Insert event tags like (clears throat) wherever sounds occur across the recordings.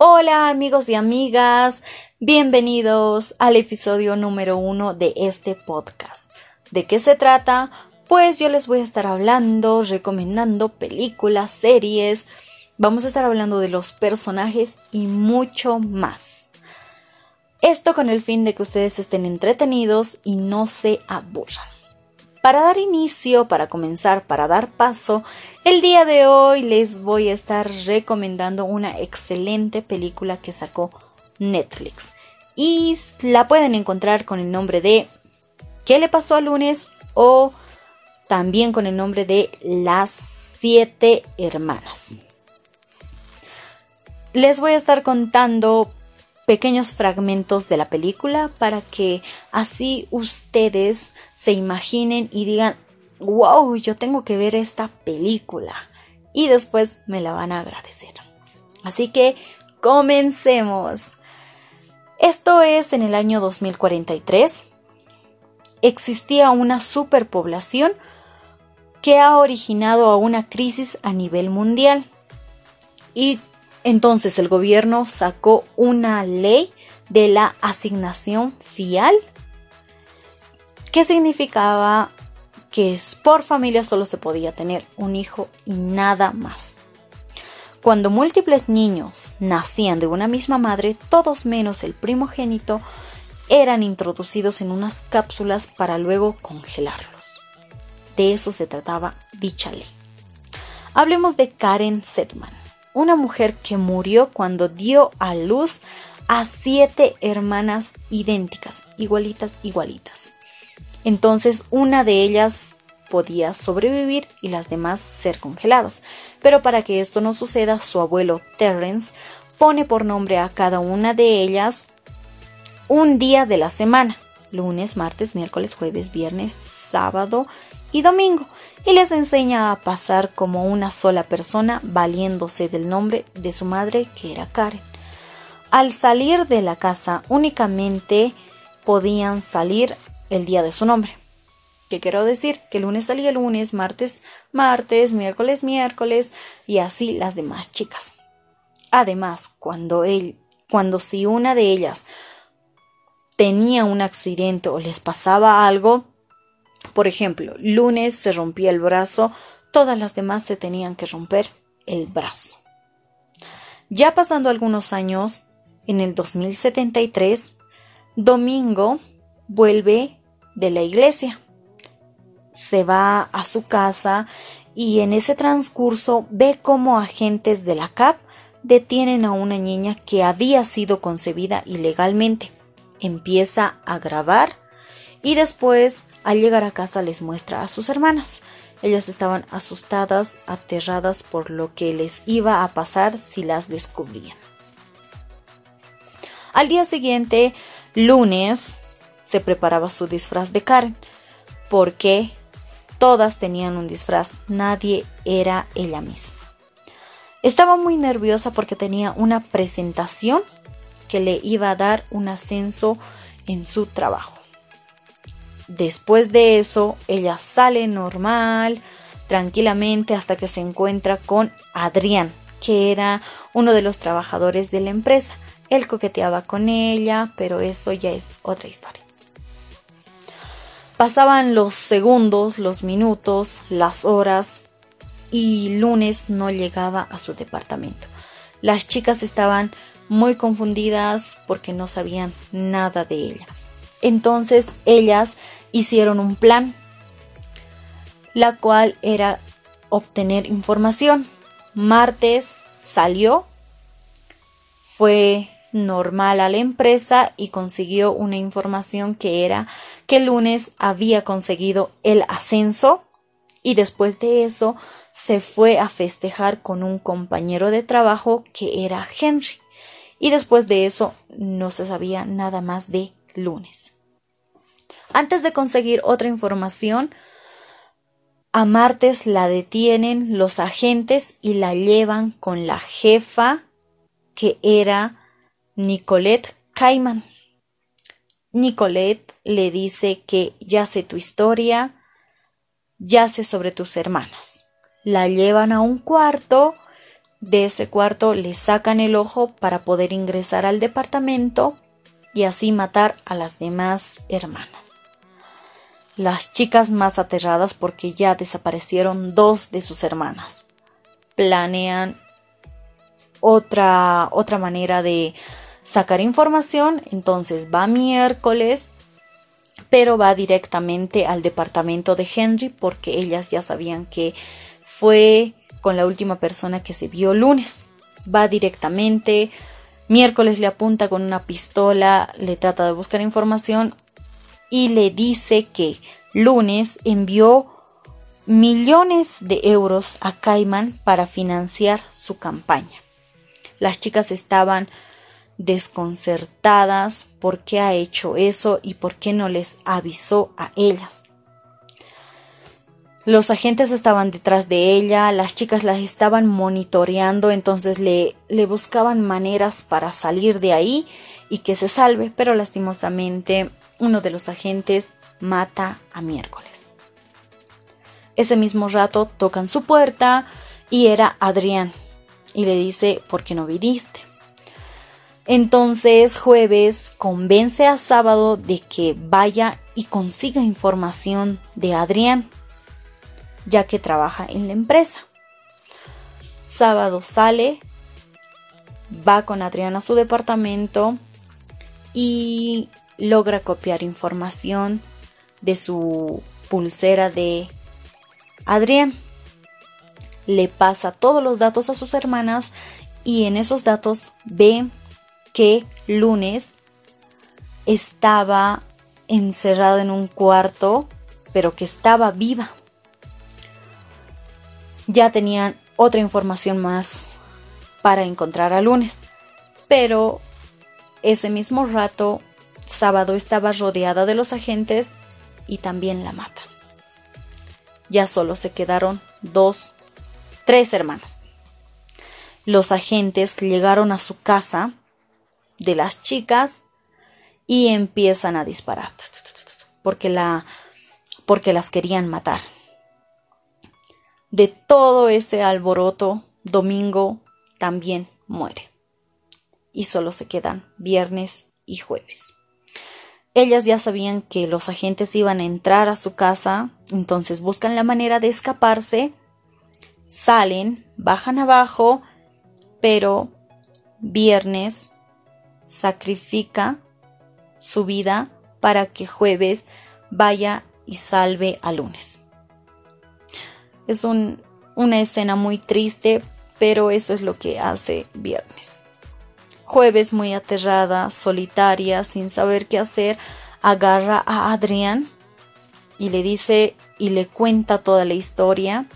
Hola amigos y amigas, bienvenidos al episodio número uno de este podcast. ¿De qué se trata? Pues yo les voy a estar hablando, recomendando películas, series, vamos a estar hablando de los personajes y mucho más. Esto con el fin de que ustedes estén entretenidos y no se aburran. Para dar inicio, para comenzar, para dar paso, el día de hoy les voy a estar recomendando una excelente película que sacó Netflix. Y la pueden encontrar con el nombre de ¿Qué le pasó al lunes? o también con el nombre de Las siete hermanas. Les voy a estar contando pequeños fragmentos de la película para que así ustedes se imaginen y digan, wow, yo tengo que ver esta película. Y después me la van a agradecer. Así que comencemos. Esto es en el año 2043. Existía una superpoblación que ha originado a una crisis a nivel mundial. Y entonces el gobierno sacó una ley de la asignación fial que significaba que por familia solo se podía tener un hijo y nada más. Cuando múltiples niños nacían de una misma madre, todos menos el primogénito, eran introducidos en unas cápsulas para luego congelarlos. De eso se trataba dicha ley. Hablemos de Karen Sedman una mujer que murió cuando dio a luz a siete hermanas idénticas, igualitas, igualitas. Entonces una de ellas podía sobrevivir y las demás ser congeladas. Pero para que esto no suceda, su abuelo Terrence pone por nombre a cada una de ellas un día de la semana, lunes, martes, miércoles, jueves, viernes, sábado y domingo y les enseña a pasar como una sola persona valiéndose del nombre de su madre que era Karen. Al salir de la casa únicamente podían salir el día de su nombre. ¿Qué quiero decir? Que el lunes salía el lunes, martes, martes, miércoles, miércoles y así las demás chicas. Además, cuando él, cuando si una de ellas tenía un accidente o les pasaba algo, por ejemplo, lunes se rompía el brazo, todas las demás se tenían que romper el brazo. Ya pasando algunos años, en el 2073, Domingo vuelve de la iglesia. Se va a su casa y en ese transcurso ve cómo agentes de la CAP detienen a una niña que había sido concebida ilegalmente. Empieza a grabar y después al llegar a casa les muestra a sus hermanas. Ellas estaban asustadas, aterradas por lo que les iba a pasar si las descubrían. Al día siguiente, lunes, se preparaba su disfraz de Karen, porque todas tenían un disfraz, nadie era ella misma. Estaba muy nerviosa porque tenía una presentación que le iba a dar un ascenso en su trabajo. Después de eso, ella sale normal, tranquilamente, hasta que se encuentra con Adrián, que era uno de los trabajadores de la empresa. Él coqueteaba con ella, pero eso ya es otra historia. Pasaban los segundos, los minutos, las horas y lunes no llegaba a su departamento. Las chicas estaban muy confundidas porque no sabían nada de ella. Entonces ellas hicieron un plan, la cual era obtener información. Martes salió, fue normal a la empresa y consiguió una información que era que el lunes había conseguido el ascenso y después de eso se fue a festejar con un compañero de trabajo que era Henry y después de eso no se sabía nada más de lunes. Antes de conseguir otra información, a Martes la detienen los agentes y la llevan con la jefa que era Nicolette Cayman. Nicolette le dice que ya sé tu historia, ya sé sobre tus hermanas. La llevan a un cuarto de ese cuarto le sacan el ojo para poder ingresar al departamento y así matar a las demás hermanas. Las chicas más aterradas porque ya desaparecieron dos de sus hermanas. Planean otra, otra manera de sacar información, entonces va miércoles, pero va directamente al departamento de Henry porque ellas ya sabían que fue con la última persona que se vio lunes. Va directamente, miércoles le apunta con una pistola, le trata de buscar información y le dice que lunes envió millones de euros a Cayman para financiar su campaña. Las chicas estaban desconcertadas por qué ha hecho eso y por qué no les avisó a ellas. Los agentes estaban detrás de ella, las chicas las estaban monitoreando, entonces le, le buscaban maneras para salir de ahí y que se salve, pero lastimosamente uno de los agentes mata a miércoles. Ese mismo rato tocan su puerta y era Adrián y le dice, ¿por qué no viniste? Entonces jueves convence a sábado de que vaya y consiga información de Adrián ya que trabaja en la empresa. Sábado sale, va con Adrián a su departamento y logra copiar información de su pulsera de Adrián. Le pasa todos los datos a sus hermanas y en esos datos ve que lunes estaba encerrado en un cuarto, pero que estaba viva ya tenían otra información más para encontrar a lunes. Pero ese mismo rato, sábado estaba rodeada de los agentes y también la matan. Ya solo se quedaron dos, tres hermanas. Los agentes llegaron a su casa de las chicas y empiezan a disparar porque la porque las querían matar. De todo ese alboroto, domingo también muere. Y solo se quedan viernes y jueves. Ellas ya sabían que los agentes iban a entrar a su casa, entonces buscan la manera de escaparse, salen, bajan abajo, pero viernes sacrifica su vida para que jueves vaya y salve a lunes. Es una escena muy triste, pero eso es lo que hace viernes. Jueves muy aterrada, solitaria, sin saber qué hacer, agarra a Adrián y le dice y le cuenta toda la historia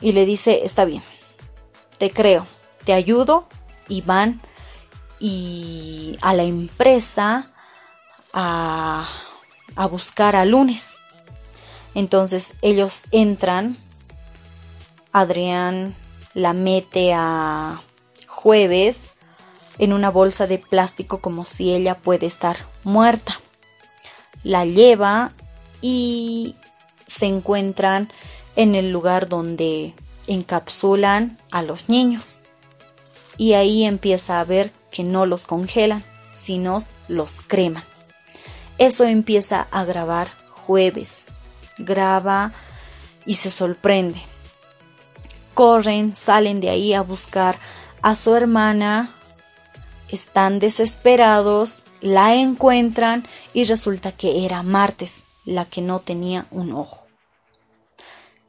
y le dice, está bien, te creo, te ayudo y van y a la empresa a, a buscar a lunes. Entonces ellos entran, Adrián la mete a jueves en una bolsa de plástico como si ella puede estar muerta. La lleva y se encuentran en el lugar donde encapsulan a los niños. Y ahí empieza a ver que no los congelan, sino los creman. Eso empieza a grabar jueves graba y se sorprende. Corren, salen de ahí a buscar a su hermana, están desesperados, la encuentran y resulta que era Martes la que no tenía un ojo.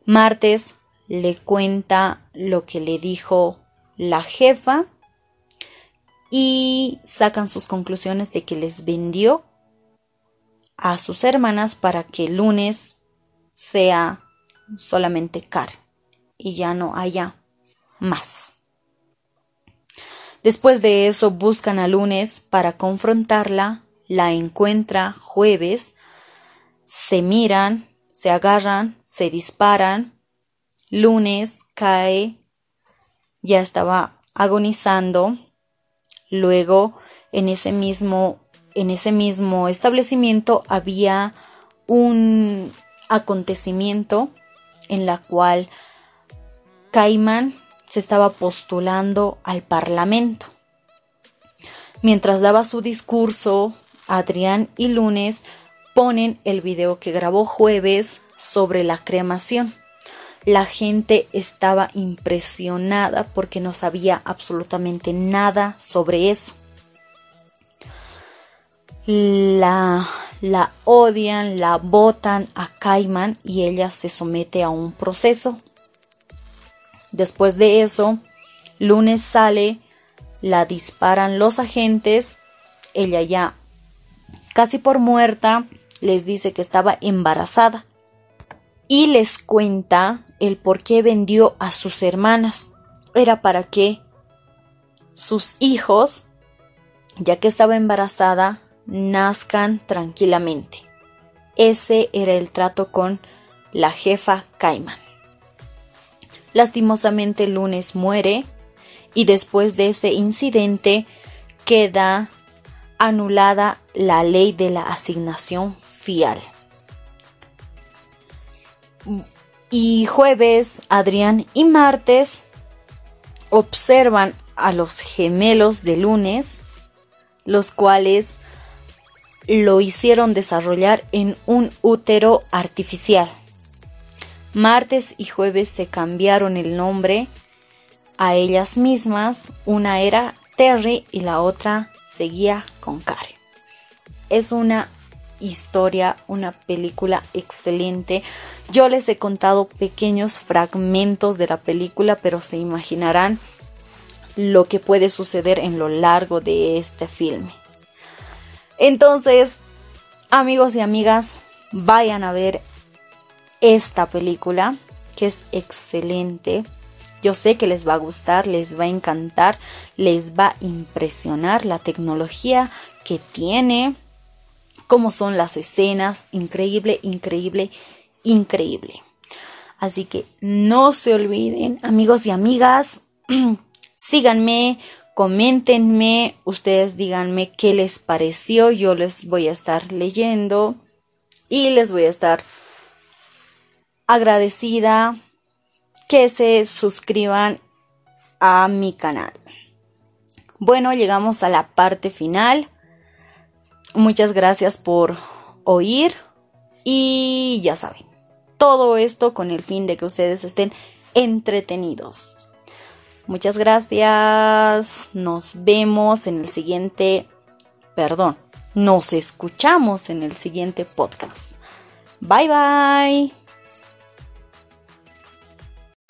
Martes le cuenta lo que le dijo la jefa y sacan sus conclusiones de que les vendió a sus hermanas para que el lunes sea solamente Car y ya no haya más. Después de eso buscan a lunes para confrontarla, la encuentra jueves, se miran, se agarran, se disparan, lunes cae, ya estaba agonizando, luego en ese mismo en ese mismo establecimiento había un acontecimiento en la cual Caimán se estaba postulando al Parlamento. Mientras daba su discurso, Adrián y Lunes ponen el video que grabó jueves sobre la cremación. La gente estaba impresionada porque no sabía absolutamente nada sobre eso. La, la odian, la botan a Cayman y ella se somete a un proceso. Después de eso, Lunes sale, la disparan los agentes, ella ya casi por muerta les dice que estaba embarazada y les cuenta el por qué vendió a sus hermanas. Era para que sus hijos, ya que estaba embarazada, nazcan tranquilamente. Ese era el trato con la jefa Cayman. Lastimosamente Lunes muere y después de ese incidente queda anulada la ley de la asignación fial. Y jueves, Adrián y martes observan a los gemelos de lunes, los cuales lo hicieron desarrollar en un útero artificial. Martes y jueves se cambiaron el nombre a ellas mismas, una era Terry y la otra seguía con Karen. Es una historia, una película excelente. Yo les he contado pequeños fragmentos de la película, pero se imaginarán lo que puede suceder en lo largo de este filme. Entonces, amigos y amigas, vayan a ver esta película que es excelente. Yo sé que les va a gustar, les va a encantar, les va a impresionar la tecnología que tiene, cómo son las escenas, increíble, increíble, increíble. Así que no se olviden, amigos y amigas, (clears throat) síganme, coméntenme, ustedes díganme qué les pareció, yo les voy a estar leyendo y les voy a estar agradecida que se suscriban a mi canal. Bueno, llegamos a la parte final. Muchas gracias por oír y ya saben, todo esto con el fin de que ustedes estén entretenidos. Muchas gracias. Nos vemos en el siguiente, perdón, nos escuchamos en el siguiente podcast. Bye bye.